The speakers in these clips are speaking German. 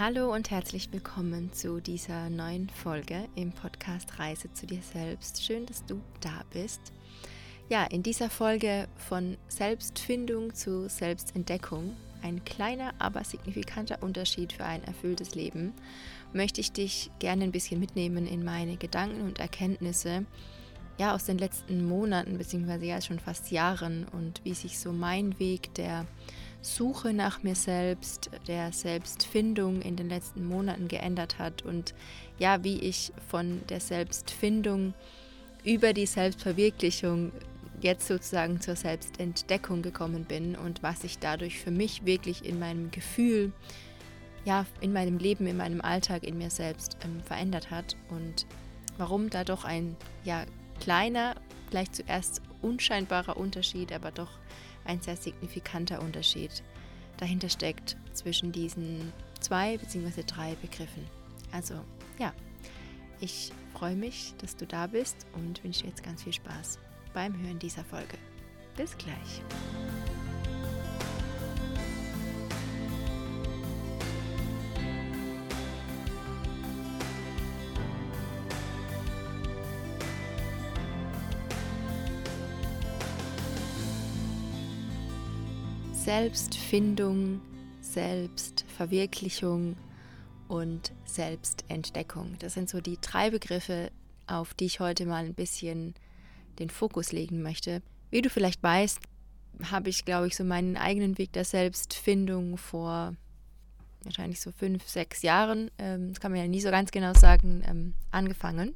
Hallo und herzlich willkommen zu dieser neuen Folge im Podcast Reise zu dir selbst. Schön, dass du da bist. Ja, in dieser Folge von Selbstfindung zu Selbstentdeckung, ein kleiner, aber signifikanter Unterschied für ein erfülltes Leben, möchte ich dich gerne ein bisschen mitnehmen in meine Gedanken und Erkenntnisse ja, aus den letzten Monaten, beziehungsweise ja schon fast Jahren und wie sich so mein Weg der Suche nach mir selbst, der Selbstfindung in den letzten Monaten geändert hat und ja, wie ich von der Selbstfindung über die Selbstverwirklichung jetzt sozusagen zur Selbstentdeckung gekommen bin und was sich dadurch für mich wirklich in meinem Gefühl, ja, in meinem Leben, in meinem Alltag, in mir selbst ähm, verändert hat und warum da doch ein ja kleiner, vielleicht zuerst unscheinbarer Unterschied, aber doch ein sehr signifikanter Unterschied dahinter steckt zwischen diesen zwei bzw. drei Begriffen. Also ja, ich freue mich, dass du da bist und wünsche dir jetzt ganz viel Spaß beim Hören dieser Folge. Bis gleich. Selbstfindung, Selbstverwirklichung und Selbstentdeckung. Das sind so die drei Begriffe, auf die ich heute mal ein bisschen den Fokus legen möchte. Wie du vielleicht weißt, habe ich, glaube ich, so meinen eigenen Weg der Selbstfindung vor wahrscheinlich so fünf, sechs Jahren, ähm, das kann man ja nie so ganz genau sagen, ähm, angefangen.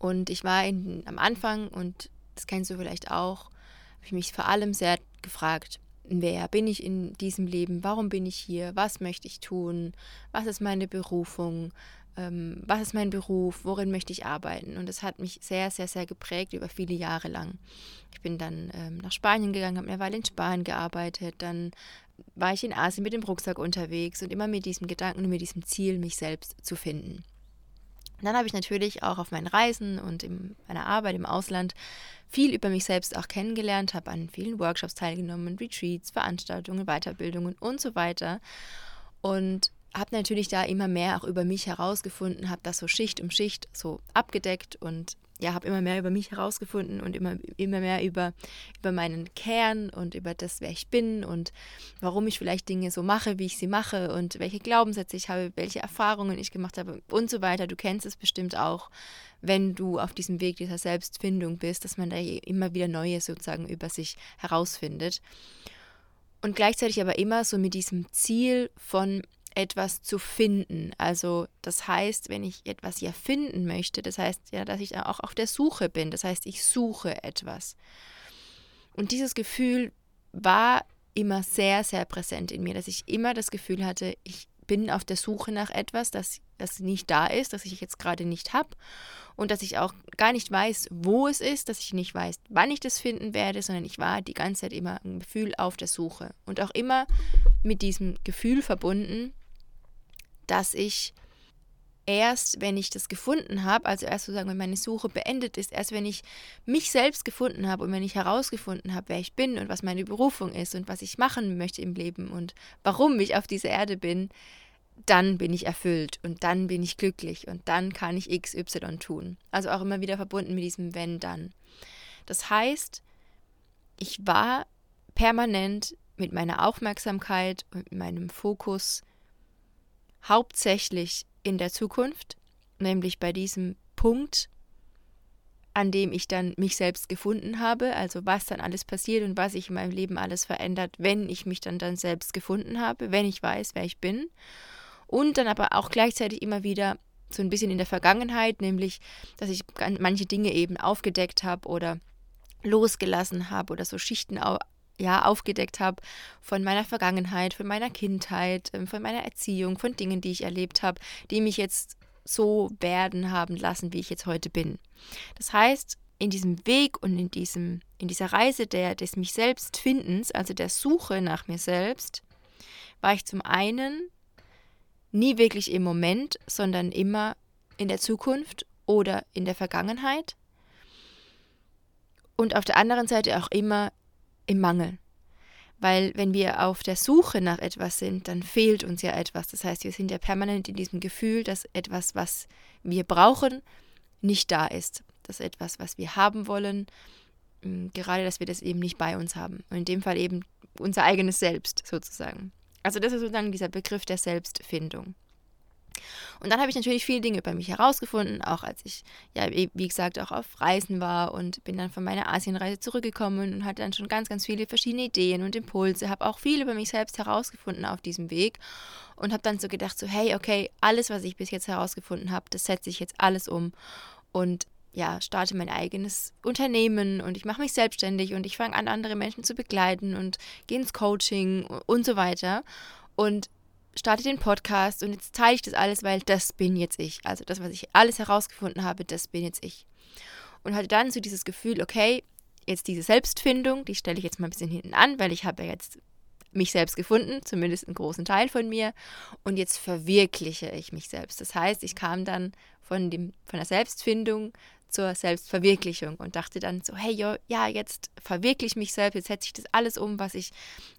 Und ich war in, am Anfang, und das kennst du vielleicht auch, habe ich mich vor allem sehr gefragt, wer bin ich in diesem Leben, warum bin ich hier, was möchte ich tun, was ist meine Berufung, ähm, was ist mein Beruf, worin möchte ich arbeiten. Und das hat mich sehr, sehr, sehr geprägt über viele Jahre lang. Ich bin dann ähm, nach Spanien gegangen, habe eine Weile in Spanien gearbeitet, dann war ich in Asien mit dem Rucksack unterwegs und immer mit diesem Gedanken und mit diesem Ziel, mich selbst zu finden. Dann habe ich natürlich auch auf meinen Reisen und in meiner Arbeit im Ausland viel über mich selbst auch kennengelernt, habe an vielen Workshops teilgenommen, Retreats, Veranstaltungen, Weiterbildungen und so weiter. Und habe natürlich da immer mehr auch über mich herausgefunden, habe das so Schicht um Schicht so abgedeckt und ja, habe immer mehr über mich herausgefunden und immer, immer mehr über, über meinen Kern und über das, wer ich bin und warum ich vielleicht Dinge so mache, wie ich sie mache und welche Glaubenssätze ich habe, welche Erfahrungen ich gemacht habe und so weiter. Du kennst es bestimmt auch, wenn du auf diesem Weg dieser Selbstfindung bist, dass man da immer wieder Neues sozusagen über sich herausfindet. Und gleichzeitig aber immer so mit diesem Ziel von etwas zu finden. Also das heißt, wenn ich etwas ja finden möchte, das heißt ja, dass ich auch auf der Suche bin. Das heißt, ich suche etwas. Und dieses Gefühl war immer sehr, sehr präsent in mir, dass ich immer das Gefühl hatte, ich bin auf der Suche nach etwas, das, das nicht da ist, das ich jetzt gerade nicht habe und dass ich auch gar nicht weiß, wo es ist, dass ich nicht weiß, wann ich das finden werde, sondern ich war die ganze Zeit immer ein Gefühl auf der Suche und auch immer mit diesem Gefühl verbunden, dass ich erst, wenn ich das gefunden habe, also erst sozusagen, wenn meine Suche beendet ist, erst wenn ich mich selbst gefunden habe und wenn ich herausgefunden habe, wer ich bin und was meine Berufung ist und was ich machen möchte im Leben und warum ich auf dieser Erde bin, dann bin ich erfüllt und dann bin ich glücklich und dann kann ich XY tun. Also auch immer wieder verbunden mit diesem wenn dann. Das heißt, ich war permanent mit meiner Aufmerksamkeit und meinem Fokus hauptsächlich in der Zukunft, nämlich bei diesem Punkt, an dem ich dann mich selbst gefunden habe, also was dann alles passiert und was sich in meinem Leben alles verändert, wenn ich mich dann dann selbst gefunden habe, wenn ich weiß, wer ich bin. Und dann aber auch gleichzeitig immer wieder so ein bisschen in der Vergangenheit, nämlich, dass ich manche Dinge eben aufgedeckt habe oder losgelassen habe oder so Schichten ja, aufgedeckt habe von meiner Vergangenheit, von meiner Kindheit, ähm, von meiner Erziehung, von Dingen, die ich erlebt habe, die mich jetzt so werden haben lassen, wie ich jetzt heute bin. Das heißt, in diesem Weg und in, diesem, in dieser Reise der, des mich selbst Findens, also der Suche nach mir selbst, war ich zum einen nie wirklich im Moment, sondern immer in der Zukunft oder in der Vergangenheit. Und auf der anderen Seite auch immer im Mangel. Weil wenn wir auf der Suche nach etwas sind, dann fehlt uns ja etwas. Das heißt, wir sind ja permanent in diesem Gefühl, dass etwas, was wir brauchen, nicht da ist. Dass etwas, was wir haben wollen, gerade, dass wir das eben nicht bei uns haben. Und in dem Fall eben unser eigenes Selbst sozusagen. Also das ist sozusagen dieser Begriff der Selbstfindung. Und dann habe ich natürlich viele Dinge über mich herausgefunden, auch als ich, ja, wie gesagt, auch auf Reisen war und bin dann von meiner Asienreise zurückgekommen und hatte dann schon ganz, ganz viele verschiedene Ideen und Impulse, habe auch viel über mich selbst herausgefunden auf diesem Weg und habe dann so gedacht, so, hey, okay, alles, was ich bis jetzt herausgefunden habe, das setze ich jetzt alles um und ja, starte mein eigenes Unternehmen und ich mache mich selbstständig und ich fange an, andere Menschen zu begleiten und gehe ins Coaching und so weiter. Und starte den Podcast und jetzt teile ich das alles, weil das bin jetzt ich. Also das, was ich alles herausgefunden habe, das bin jetzt ich. Und hatte dann so dieses Gefühl, okay, jetzt diese Selbstfindung, die stelle ich jetzt mal ein bisschen hinten an, weil ich habe ja jetzt mich selbst gefunden, zumindest einen großen Teil von mir. Und jetzt verwirkliche ich mich selbst. Das heißt, ich kam dann von, dem, von der Selbstfindung zur Selbstverwirklichung und dachte dann so, hey, jo, ja, jetzt verwirkliche ich mich selbst, jetzt setze ich das alles um, was ich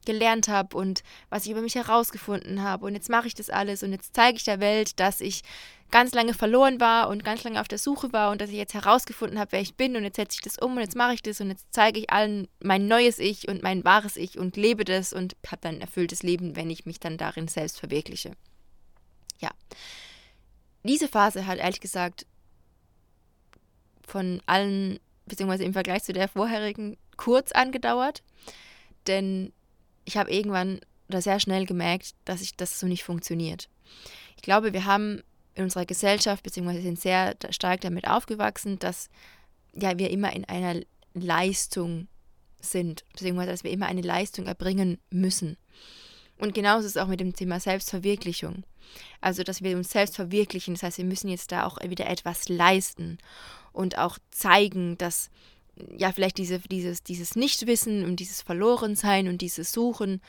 gelernt habe und was ich über mich herausgefunden habe und jetzt mache ich das alles und jetzt zeige ich der Welt, dass ich ganz lange verloren war und ganz lange auf der Suche war und dass ich jetzt herausgefunden habe, wer ich bin und jetzt setze ich das um und jetzt mache ich das und jetzt zeige ich allen mein neues Ich und mein wahres Ich und lebe das und habe dann ein erfülltes Leben, wenn ich mich dann darin selbst verwirkliche. Ja. Diese Phase hat ehrlich gesagt von allen, beziehungsweise im Vergleich zu der vorherigen, kurz angedauert. Denn ich habe irgendwann oder sehr schnell gemerkt, dass ich das so nicht funktioniert. Ich glaube, wir haben in unserer Gesellschaft, beziehungsweise sind sehr stark damit aufgewachsen, dass ja, wir immer in einer Leistung sind, beziehungsweise dass wir immer eine Leistung erbringen müssen. Und genauso ist es auch mit dem Thema Selbstverwirklichung. Also, dass wir uns selbst verwirklichen, das heißt, wir müssen jetzt da auch wieder etwas leisten und auch zeigen, dass ja vielleicht diese, dieses, dieses Nichtwissen und dieses Verlorensein und dieses Suchen,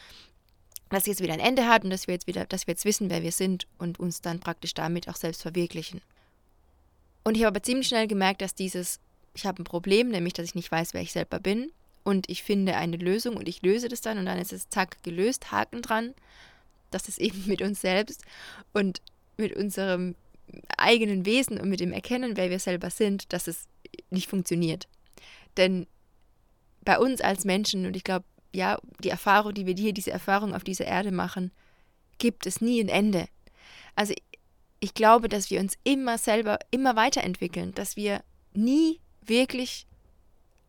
dass jetzt wieder ein Ende hat und dass wir jetzt wieder, dass wir jetzt wissen, wer wir sind und uns dann praktisch damit auch selbst verwirklichen. Und ich habe aber ziemlich schnell gemerkt, dass dieses, ich habe ein Problem, nämlich dass ich nicht weiß, wer ich selber bin und ich finde eine Lösung und ich löse das dann und dann ist es zack gelöst, Haken dran. Das ist eben mit uns selbst und mit unserem eigenen Wesen und mit dem Erkennen, wer wir selber sind, dass es nicht funktioniert. Denn bei uns als Menschen, und ich glaube, ja, die Erfahrung, die wir hier, diese Erfahrung auf dieser Erde machen, gibt es nie ein Ende. Also ich glaube, dass wir uns immer selber, immer weiterentwickeln, dass wir nie wirklich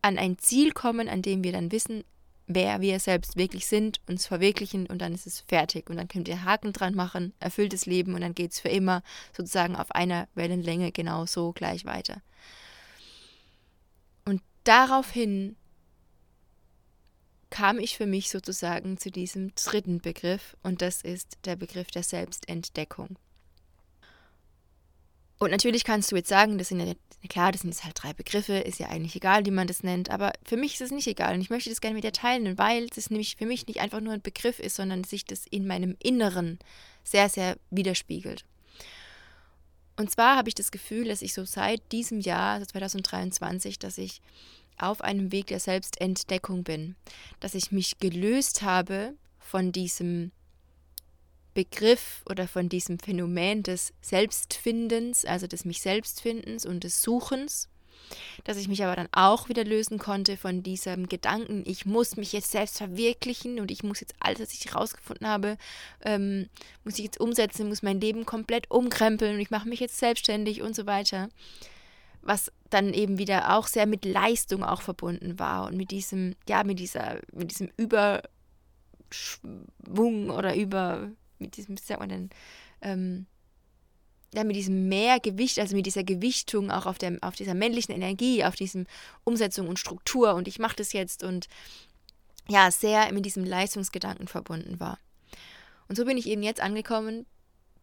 an ein Ziel kommen, an dem wir dann wissen, wer wir selbst wirklich sind, uns verwirklichen und dann ist es fertig. Und dann könnt ihr Haken dran machen, erfülltes Leben und dann geht es für immer sozusagen auf einer Wellenlänge genau so gleich weiter. Und daraufhin kam ich für mich sozusagen zu diesem dritten Begriff und das ist der Begriff der Selbstentdeckung. Und natürlich kannst du jetzt sagen, das sind ja klar, das sind jetzt halt drei Begriffe, ist ja eigentlich egal, wie man das nennt, aber für mich ist es nicht egal und ich möchte das gerne mit dir teilen, weil es nämlich für mich nicht einfach nur ein Begriff ist, sondern sich das in meinem Inneren sehr, sehr widerspiegelt. Und zwar habe ich das Gefühl, dass ich so seit diesem Jahr, also 2023, dass ich auf einem Weg der Selbstentdeckung bin, dass ich mich gelöst habe von diesem Begriff oder von diesem Phänomen des Selbstfindens, also des mich Selbstfindens und des Suchens, dass ich mich aber dann auch wieder lösen konnte von diesem Gedanken, ich muss mich jetzt selbst verwirklichen und ich muss jetzt alles, was ich herausgefunden habe, ähm, muss ich jetzt umsetzen, muss mein Leben komplett umkrempeln und ich mache mich jetzt selbstständig und so weiter. Was dann eben wieder auch sehr mit Leistung auch verbunden war und mit diesem, ja, mit dieser, mit diesem Überschwung oder über, mit diesem, wie sagt man denn, ähm, ja, mit diesem Mehrgewicht, also mit dieser Gewichtung auch auf, der, auf dieser männlichen Energie, auf diesem Umsetzung und Struktur und ich mache das jetzt und ja, sehr mit diesem Leistungsgedanken verbunden war. Und so bin ich eben jetzt angekommen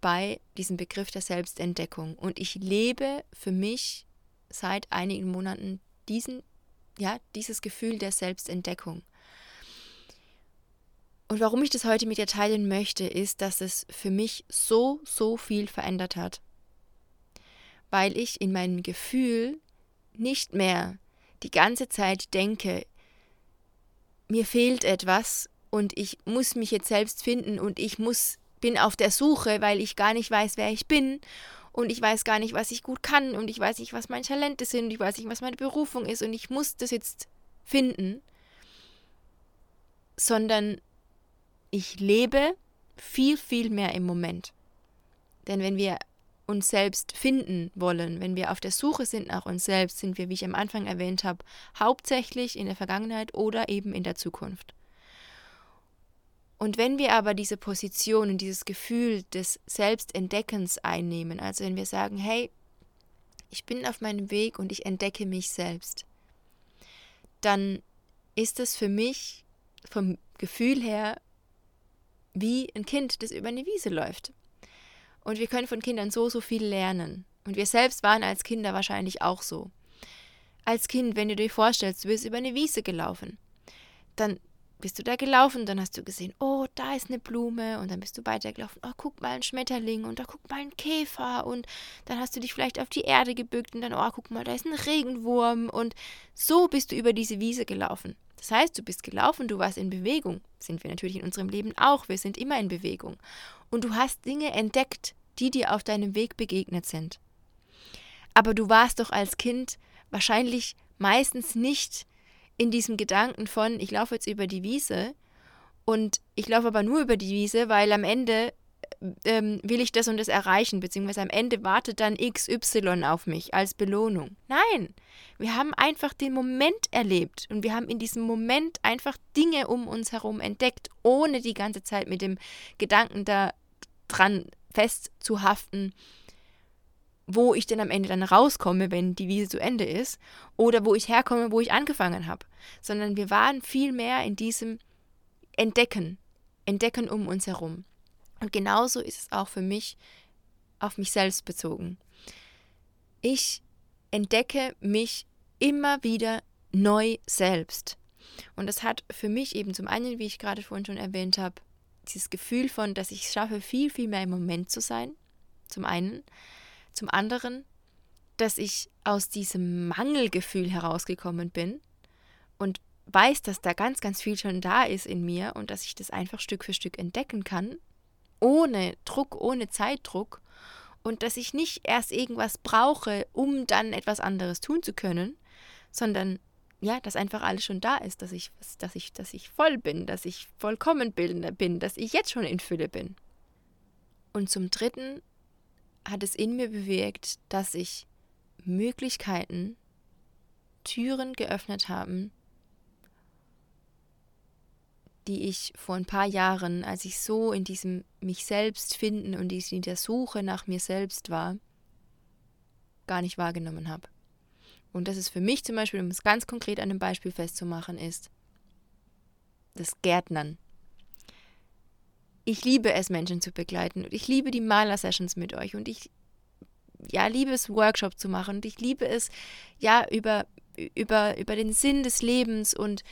bei diesem Begriff der Selbstentdeckung und ich lebe für mich seit einigen Monaten diesen, ja, dieses Gefühl der Selbstentdeckung. Und warum ich das heute mit dir teilen möchte, ist, dass es für mich so, so viel verändert hat. Weil ich in meinem Gefühl nicht mehr die ganze Zeit denke, mir fehlt etwas und ich muss mich jetzt selbst finden und ich muss bin auf der Suche, weil ich gar nicht weiß, wer ich bin und ich weiß gar nicht, was ich gut kann und ich weiß nicht, was meine Talente sind und ich weiß nicht, was meine Berufung ist und ich muss das jetzt finden, sondern ich lebe viel, viel mehr im Moment. Denn wenn wir uns selbst finden wollen, wenn wir auf der Suche sind nach uns selbst, sind wir, wie ich am Anfang erwähnt habe, hauptsächlich in der Vergangenheit oder eben in der Zukunft. Und wenn wir aber diese Position und dieses Gefühl des Selbstentdeckens einnehmen, also wenn wir sagen, hey, ich bin auf meinem Weg und ich entdecke mich selbst, dann ist es für mich vom Gefühl her wie ein Kind, das über eine Wiese läuft. Und wir können von Kindern so, so viel lernen. Und wir selbst waren als Kinder wahrscheinlich auch so. Als Kind, wenn du dir vorstellst, du bist über eine Wiese gelaufen, dann bist du da gelaufen, dann hast du gesehen, oh, da ist eine Blume und dann bist du weitergelaufen, oh, guck mal ein Schmetterling und da guck mal ein Käfer und dann hast du dich vielleicht auf die Erde gebückt und dann, oh, guck mal, da ist ein Regenwurm und so bist du über diese Wiese gelaufen. Das heißt, du bist gelaufen, du warst in Bewegung. Sind wir natürlich in unserem Leben auch, wir sind immer in Bewegung. Und du hast Dinge entdeckt, die dir auf deinem Weg begegnet sind. Aber du warst doch als Kind wahrscheinlich meistens nicht in diesem Gedanken von, ich laufe jetzt über die Wiese und ich laufe aber nur über die Wiese, weil am Ende ähm, will ich das und das erreichen, beziehungsweise am Ende wartet dann XY auf mich als Belohnung. Nein, wir haben einfach den Moment erlebt und wir haben in diesem Moment einfach Dinge um uns herum entdeckt, ohne die ganze Zeit mit dem Gedanken da dran festzuhaften, wo ich denn am Ende dann rauskomme, wenn die Wiese zu Ende ist, oder wo ich herkomme, wo ich angefangen habe, sondern wir waren viel mehr in diesem Entdecken, Entdecken um uns herum. Und genauso ist es auch für mich auf mich selbst bezogen. Ich entdecke mich immer wieder neu selbst. Und das hat für mich eben zum einen, wie ich gerade vorhin schon erwähnt habe, dieses Gefühl von, dass ich es schaffe, viel, viel mehr im Moment zu sein. Zum einen. Zum anderen, dass ich aus diesem Mangelgefühl herausgekommen bin und weiß, dass da ganz, ganz viel schon da ist in mir und dass ich das einfach Stück für Stück entdecken kann, ohne Druck, ohne Zeitdruck und dass ich nicht erst irgendwas brauche, um dann etwas anderes tun zu können, sondern ja, dass einfach alles schon da ist, dass ich, dass ich, dass ich voll bin, dass ich vollkommen bin, dass ich jetzt schon in Fülle bin. Und zum Dritten hat es in mir bewirkt, dass sich Möglichkeiten, Türen geöffnet haben, die ich vor ein paar Jahren, als ich so in diesem mich selbst finden und in der Suche nach mir selbst war, gar nicht wahrgenommen habe. Und das ist für mich zum Beispiel, um es ganz konkret an einem Beispiel festzumachen, ist das Gärtnern. Ich liebe es, Menschen zu begleiten und ich liebe die Maler-Sessions mit euch und ich ja, liebe es, Workshop zu machen und ich liebe es, ja, über, über, über den Sinn des Lebens und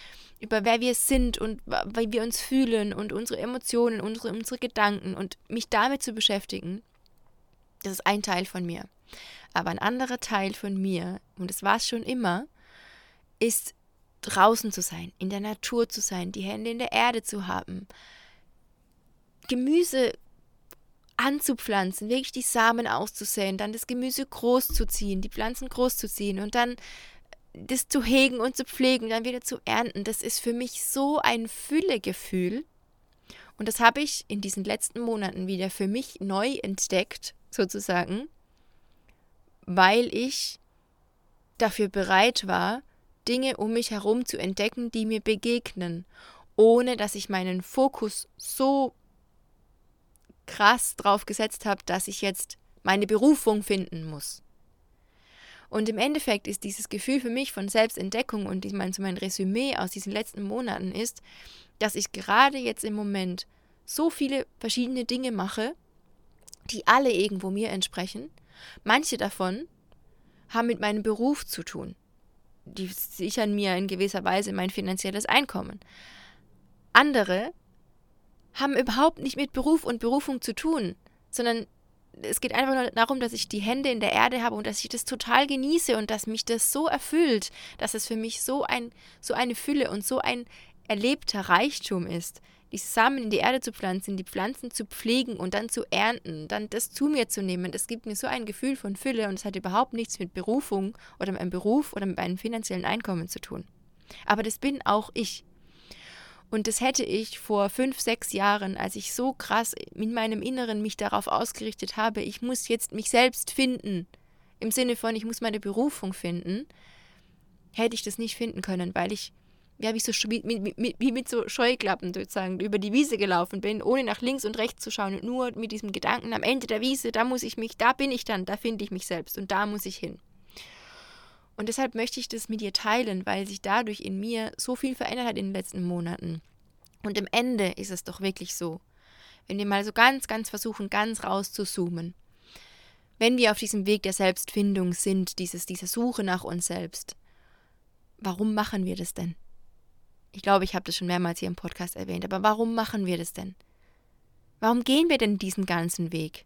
über wer wir sind und wie wir uns fühlen und unsere Emotionen, unsere, unsere Gedanken und mich damit zu beschäftigen, das ist ein Teil von mir. Aber ein anderer Teil von mir, und das war es schon immer, ist draußen zu sein, in der Natur zu sein, die Hände in der Erde zu haben, Gemüse anzupflanzen, wirklich die Samen auszusäen, dann das Gemüse groß zu ziehen, die Pflanzen groß zu ziehen und dann das zu hegen und zu pflegen, dann wieder zu ernten. Das ist für mich so ein Füllegefühl. Und das habe ich in diesen letzten Monaten wieder für mich neu entdeckt, sozusagen weil ich dafür bereit war, Dinge um mich herum zu entdecken, die mir begegnen, ohne dass ich meinen Fokus so krass drauf gesetzt habe, dass ich jetzt meine Berufung finden muss. Und im Endeffekt ist dieses Gefühl für mich von Selbstentdeckung und ich meine, so mein Resümee aus diesen letzten Monaten ist, dass ich gerade jetzt im Moment so viele verschiedene Dinge mache, die alle irgendwo mir entsprechen Manche davon haben mit meinem Beruf zu tun. Die sichern mir in gewisser Weise mein finanzielles Einkommen. Andere haben überhaupt nicht mit Beruf und Berufung zu tun, sondern es geht einfach nur darum, dass ich die Hände in der Erde habe und dass ich das total genieße und dass mich das so erfüllt, dass es für mich so ein so eine Fülle und so ein erlebter Reichtum ist, die Samen in die Erde zu pflanzen, die Pflanzen zu pflegen und dann zu ernten, dann das zu mir zu nehmen, das gibt mir so ein Gefühl von Fülle und es hat überhaupt nichts mit Berufung oder mit einem Beruf oder mit einem finanziellen Einkommen zu tun. Aber das bin auch ich. Und das hätte ich vor fünf, sechs Jahren, als ich so krass in meinem Inneren mich darauf ausgerichtet habe, ich muss jetzt mich selbst finden, im Sinne von, ich muss meine Berufung finden, hätte ich das nicht finden können, weil ich ja, wie, so, wie, wie, wie mit so Scheuklappen sozusagen über die Wiese gelaufen bin, ohne nach links und rechts zu schauen und nur mit diesem Gedanken am Ende der Wiese, da muss ich mich, da bin ich dann, da finde ich mich selbst und da muss ich hin. Und deshalb möchte ich das mit dir teilen, weil sich dadurch in mir so viel verändert hat in den letzten Monaten. Und im Ende ist es doch wirklich so, wenn wir mal so ganz, ganz versuchen, ganz raus zu zoomen, wenn wir auf diesem Weg der Selbstfindung sind, dieses, diese Suche nach uns selbst, warum machen wir das denn? Ich glaube, ich habe das schon mehrmals hier im Podcast erwähnt, aber warum machen wir das denn? Warum gehen wir denn diesen ganzen Weg?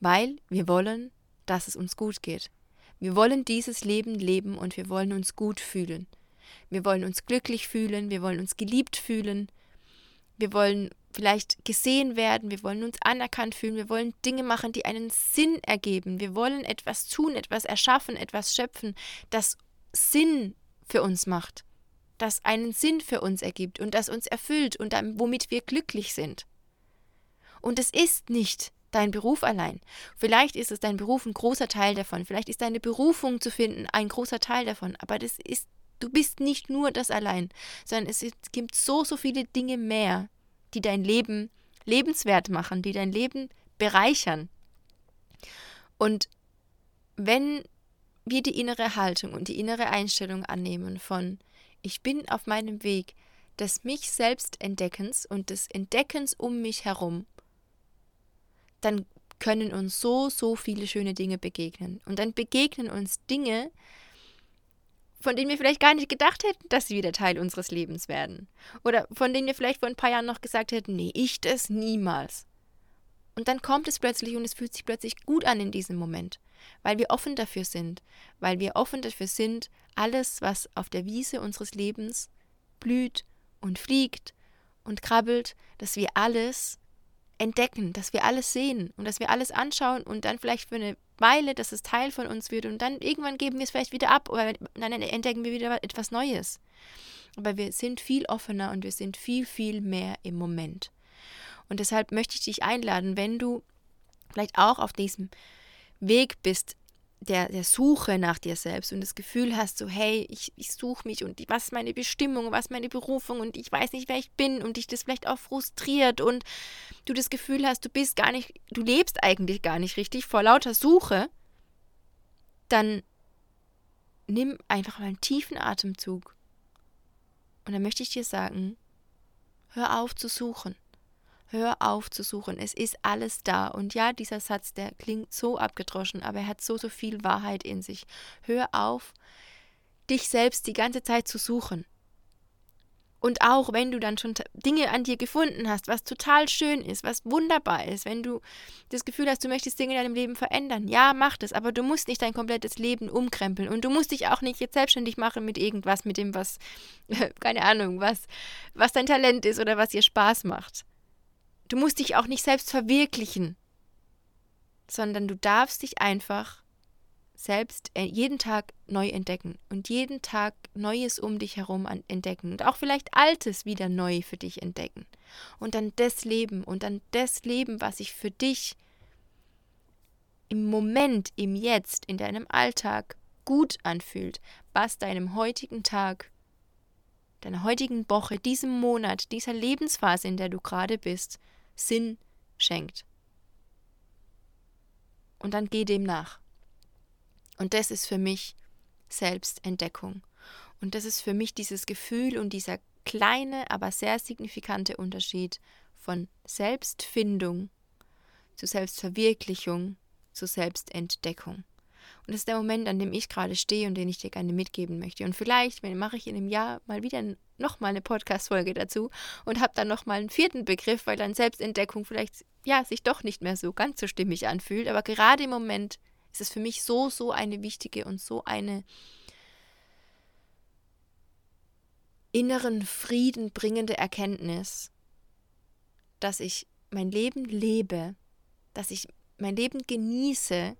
Weil wir wollen, dass es uns gut geht. Wir wollen dieses Leben leben und wir wollen uns gut fühlen. Wir wollen uns glücklich fühlen, wir wollen uns geliebt fühlen, wir wollen vielleicht gesehen werden, wir wollen uns anerkannt fühlen, wir wollen Dinge machen, die einen Sinn ergeben, wir wollen etwas tun, etwas erschaffen, etwas schöpfen, das Sinn für uns macht, das einen Sinn für uns ergibt und das uns erfüllt und womit wir glücklich sind. Und es ist nicht dein Beruf allein. Vielleicht ist es dein Beruf ein großer Teil davon, vielleicht ist deine Berufung zu finden ein großer Teil davon, aber das ist du bist nicht nur das allein, sondern es gibt so so viele Dinge mehr, die dein Leben lebenswert machen, die dein Leben bereichern. Und wenn wir die innere Haltung und die innere Einstellung annehmen von ich bin auf meinem Weg des mich selbst Entdeckens und des Entdeckens um mich herum, dann können uns so, so viele schöne Dinge begegnen. Und dann begegnen uns Dinge, von denen wir vielleicht gar nicht gedacht hätten, dass sie wieder Teil unseres Lebens werden. Oder von denen wir vielleicht vor ein paar Jahren noch gesagt hätten, nee, ich das niemals. Und dann kommt es plötzlich und es fühlt sich plötzlich gut an in diesem Moment weil wir offen dafür sind, weil wir offen dafür sind, alles, was auf der Wiese unseres Lebens blüht und fliegt und krabbelt, dass wir alles entdecken, dass wir alles sehen und dass wir alles anschauen und dann vielleicht für eine Weile, dass es Teil von uns wird und dann irgendwann geben wir es vielleicht wieder ab oder dann entdecken wir wieder etwas Neues. Aber wir sind viel offener und wir sind viel, viel mehr im Moment. Und deshalb möchte ich dich einladen, wenn du vielleicht auch auf diesem Weg bist der, der Suche nach dir selbst und das Gefühl hast, so, hey, ich, ich suche mich und was ist meine Bestimmung, was ist meine Berufung und ich weiß nicht, wer ich bin und dich das vielleicht auch frustriert und du das Gefühl hast, du bist gar nicht, du lebst eigentlich gar nicht richtig vor lauter Suche, dann nimm einfach mal einen tiefen Atemzug. Und dann möchte ich dir sagen, hör auf zu suchen. Hör auf zu suchen, es ist alles da. Und ja, dieser Satz, der klingt so abgedroschen, aber er hat so, so viel Wahrheit in sich. Hör auf, dich selbst die ganze Zeit zu suchen. Und auch wenn du dann schon Dinge an dir gefunden hast, was total schön ist, was wunderbar ist, wenn du das Gefühl hast, du möchtest Dinge in deinem Leben verändern, ja, mach das, aber du musst nicht dein komplettes Leben umkrempeln und du musst dich auch nicht jetzt selbstständig machen mit irgendwas, mit dem, was, keine Ahnung, was, was dein Talent ist oder was dir Spaß macht. Du musst dich auch nicht selbst verwirklichen, sondern du darfst dich einfach selbst äh, jeden Tag neu entdecken und jeden Tag Neues um dich herum entdecken und auch vielleicht Altes wieder neu für dich entdecken und dann das Leben und dann das Leben, was sich für dich im Moment, im Jetzt, in deinem Alltag gut anfühlt, was deinem heutigen Tag, deiner heutigen Woche, diesem Monat, dieser Lebensphase, in der du gerade bist, Sinn schenkt. Und dann geh dem nach. Und das ist für mich Selbstentdeckung. Und das ist für mich dieses Gefühl und dieser kleine, aber sehr signifikante Unterschied von Selbstfindung zu Selbstverwirklichung zu Selbstentdeckung. Und das ist der Moment, an dem ich gerade stehe und den ich dir gerne mitgeben möchte. Und vielleicht mache ich in einem Jahr mal wieder nochmal eine Podcast-Folge dazu und habe dann nochmal einen vierten Begriff, weil dann Selbstentdeckung vielleicht ja sich doch nicht mehr so ganz so stimmig anfühlt. Aber gerade im Moment ist es für mich so, so eine wichtige und so eine inneren Frieden bringende Erkenntnis, dass ich mein Leben lebe, dass ich mein Leben genieße,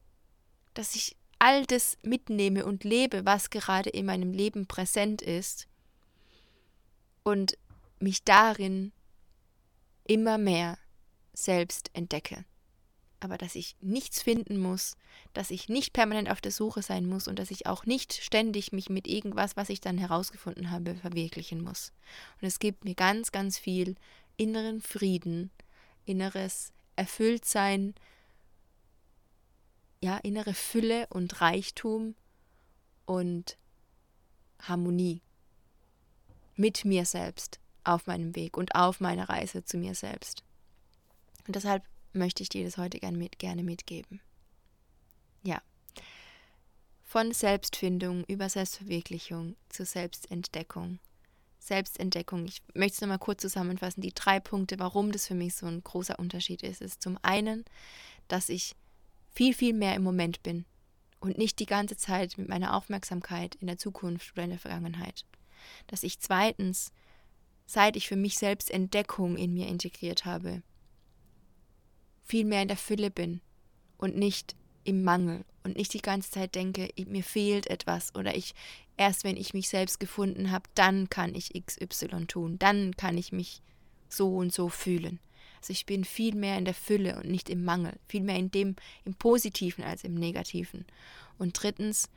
dass ich all das mitnehme und lebe, was gerade in meinem Leben präsent ist und mich darin immer mehr selbst entdecke. Aber dass ich nichts finden muss, dass ich nicht permanent auf der Suche sein muss und dass ich auch nicht ständig mich mit irgendwas, was ich dann herausgefunden habe, verwirklichen muss. Und es gibt mir ganz, ganz viel inneren Frieden, inneres Erfülltsein, ja, innere Fülle und Reichtum und Harmonie mit mir selbst auf meinem Weg und auf meiner Reise zu mir selbst. Und deshalb möchte ich dir das heute gern mit, gerne mitgeben. Ja. Von Selbstfindung über Selbstverwirklichung zur Selbstentdeckung. Selbstentdeckung. Ich möchte es nochmal kurz zusammenfassen. Die drei Punkte, warum das für mich so ein großer Unterschied ist, ist zum einen, dass ich viel, viel mehr im Moment bin und nicht die ganze Zeit mit meiner Aufmerksamkeit in der Zukunft oder in der Vergangenheit. Dass ich zweitens, seit ich für mich selbst Entdeckung in mir integriert habe, viel mehr in der Fülle bin und nicht im Mangel und nicht die ganze Zeit denke, mir fehlt etwas oder ich erst wenn ich mich selbst gefunden habe, dann kann ich XY tun, dann kann ich mich so und so fühlen. Also ich bin viel mehr in der Fülle und nicht im Mangel, viel mehr in dem im Positiven als im Negativen. Und drittens,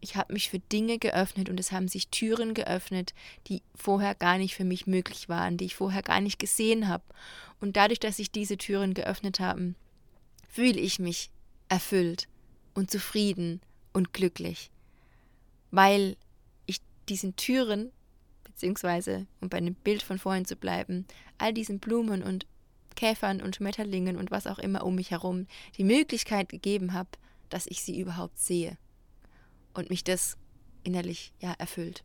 ich habe mich für Dinge geöffnet und es haben sich Türen geöffnet, die vorher gar nicht für mich möglich waren, die ich vorher gar nicht gesehen habe. Und dadurch, dass sich diese Türen geöffnet haben, fühle ich mich erfüllt und zufrieden und glücklich, weil ich diesen Türen, beziehungsweise, um bei einem Bild von vorhin zu bleiben, all diesen Blumen und Käfern und Schmetterlingen und was auch immer um mich herum die Möglichkeit gegeben habe, dass ich sie überhaupt sehe und mich das innerlich ja erfüllt.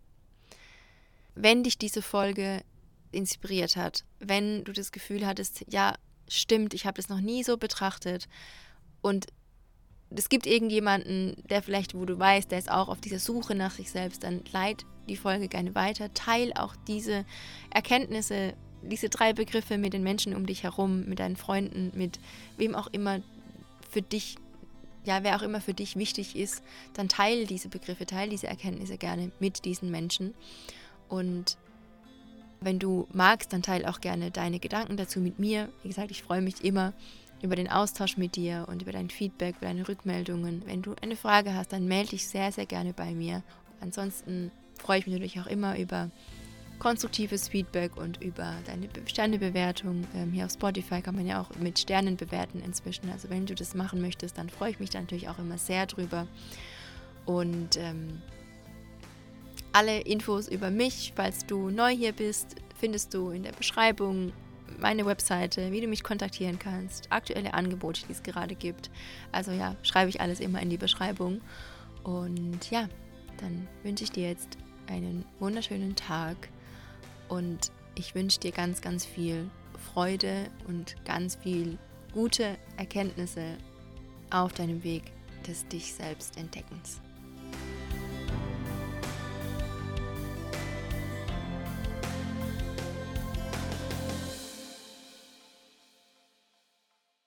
Wenn dich diese Folge inspiriert hat, wenn du das Gefühl hattest, ja, stimmt, ich habe das noch nie so betrachtet und es gibt irgendjemanden, der vielleicht, wo du weißt, der ist auch auf dieser Suche nach sich selbst, dann leit die Folge gerne weiter, teil auch diese Erkenntnisse diese drei Begriffe mit den Menschen um dich herum, mit deinen Freunden, mit wem auch immer für dich, ja, wer auch immer für dich wichtig ist, dann teile diese Begriffe, teile diese Erkenntnisse gerne mit diesen Menschen. Und wenn du magst, dann teile auch gerne deine Gedanken dazu mit mir. Wie gesagt, ich freue mich immer über den Austausch mit dir und über dein Feedback, über deine Rückmeldungen. Wenn du eine Frage hast, dann melde dich sehr, sehr gerne bei mir. Ansonsten freue ich mich natürlich auch immer über konstruktives Feedback und über deine Sternebewertung. Ähm, hier auf Spotify kann man ja auch mit Sternen bewerten inzwischen. Also wenn du das machen möchtest, dann freue ich mich da natürlich auch immer sehr drüber. Und ähm, alle Infos über mich, falls du neu hier bist, findest du in der Beschreibung meine Webseite, wie du mich kontaktieren kannst, aktuelle Angebote, die es gerade gibt. Also ja, schreibe ich alles immer in die Beschreibung. Und ja, dann wünsche ich dir jetzt einen wunderschönen Tag und ich wünsche dir ganz, ganz viel Freude und ganz viel gute Erkenntnisse auf deinem Weg des dich selbst Entdeckens.